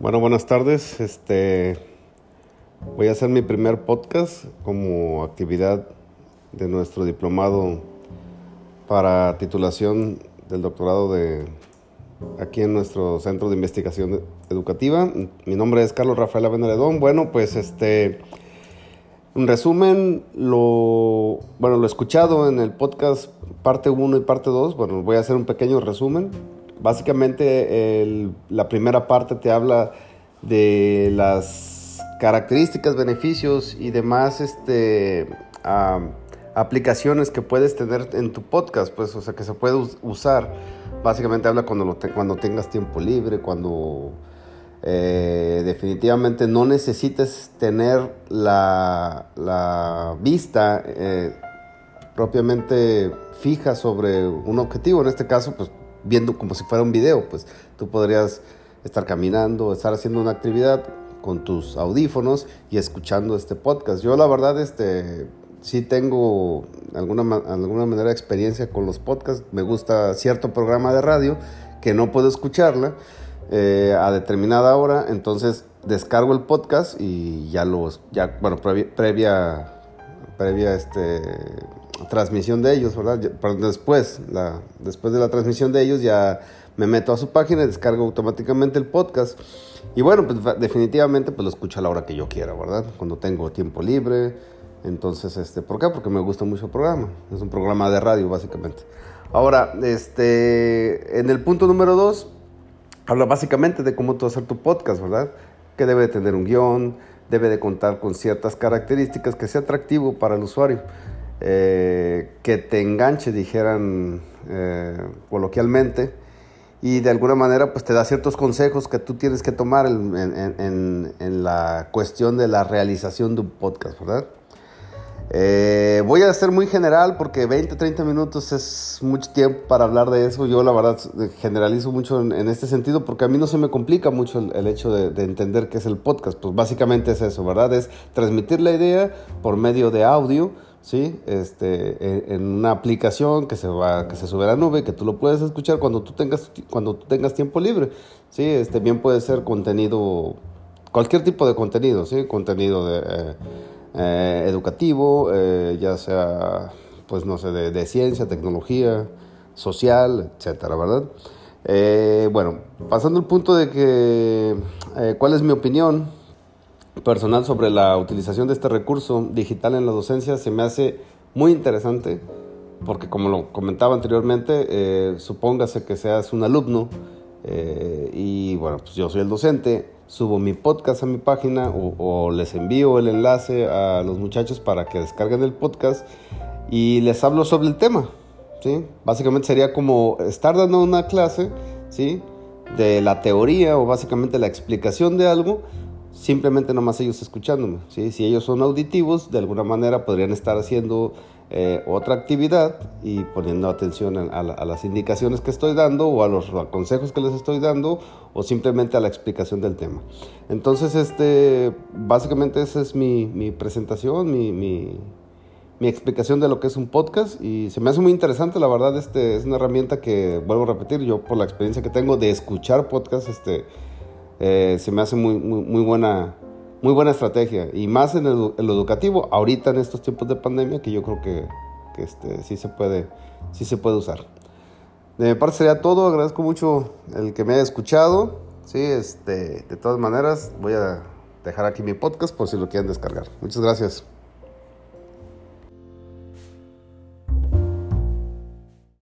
Bueno, buenas tardes. Este voy a hacer mi primer podcast como actividad de nuestro diplomado para titulación del doctorado de aquí en nuestro centro de investigación educativa. Mi nombre es Carlos Rafael Avenaredón. Bueno, pues este un resumen, lo bueno, lo escuchado en el podcast parte 1 y parte 2. Bueno, voy a hacer un pequeño resumen Básicamente la primera parte te habla de las características, beneficios y demás este, aplicaciones que puedes tener en tu podcast, pues, o sea, que se puede usar. Básicamente habla cuando, cuando tengas tiempo libre, cuando eh, definitivamente no necesites tener la, la vista eh, propiamente fija sobre un objetivo. En este caso, pues viendo como si fuera un video, pues tú podrías estar caminando, estar haciendo una actividad con tus audífonos y escuchando este podcast. Yo la verdad este sí tengo alguna alguna manera experiencia con los podcasts, me gusta cierto programa de radio que no puedo escucharla eh, a determinada hora, entonces descargo el podcast y ya los ya bueno previa, previa este transmisión de ellos, ¿verdad? Pero después, la, después de la transmisión de ellos ya me meto a su página descargo automáticamente el podcast. Y bueno, pues definitivamente pues lo escucho a la hora que yo quiera, ¿verdad? Cuando tengo tiempo libre. Entonces, este, ¿por qué? Porque me gusta mucho el programa. Es un programa de radio, básicamente. Ahora, este, en el punto número dos, habla básicamente de cómo tú hacer tu podcast, ¿verdad? Que debe de tener un guion, debe de contar con ciertas características que sea atractivo para el usuario. Eh, que te enganche, dijeran eh, coloquialmente, y de alguna manera pues te da ciertos consejos que tú tienes que tomar en, la cuestión de la realización de un podcast, ¿verdad? Eh, voy a ser muy general porque 20, 30 minutos es mucho tiempo para hablar de eso. Yo la verdad generalizo mucho en, este sentido porque a mí no se me complica mucho el, hecho de, de, entender qué es el podcast. Pues básicamente es eso, ¿verdad? Es transmitir la idea por medio de audio ¿sí? Este, en una aplicación que se va, que se sube a la nube, que tú lo puedes escuchar cuando tú tengas, cuando tú tengas tiempo libre, ¿sí? Este, bien puede ser contenido, cualquier tipo de contenido, ¿sí? Contenido de, eh, eh, educativo, eh, ya sea, pues no sé, de, ciencia, tecnología, social, etcétera, ¿verdad? bueno, pasando al punto de que, ¿cuál es mi opinión? personal sobre la utilización de este recurso digital en la docencia se me hace muy interesante porque como lo comentaba anteriormente, eh, supóngase que seas un alumno eh, y bueno, pues yo soy el docente, subo mi podcast a mi página o, les envío el enlace a los muchachos para que descarguen el podcast y les hablo sobre el tema. ¿sí? Básicamente sería como estar dando una clase ¿sí? de la teoría o básicamente la explicación de algo simplemente nomás ellos escuchándome. ¿sí? Si ellos son auditivos, de alguna manera podrían estar haciendo eh, otra actividad y poniendo atención a, las indicaciones que estoy dando o a los consejos que les estoy dando o simplemente a la explicación del tema. Entonces, este, básicamente esa es mi, presentación, mi, explicación de lo que es un podcast y se me hace muy interesante, la verdad, este, es una herramienta que, vuelvo a repetir, yo por la experiencia que tengo de escuchar podcast, este, eh, se me hace muy, muy, buena, muy buena estrategia. Y más en, el, educativo, ahorita en estos tiempos de pandemia, que yo creo que, que este, sí, se puede, sí se puede usar. De mi parte sería todo, agradezco mucho el que me haya escuchado. Sí, este, de todas maneras, voy a dejar aquí mi podcast por si lo quieren descargar. Muchas gracias.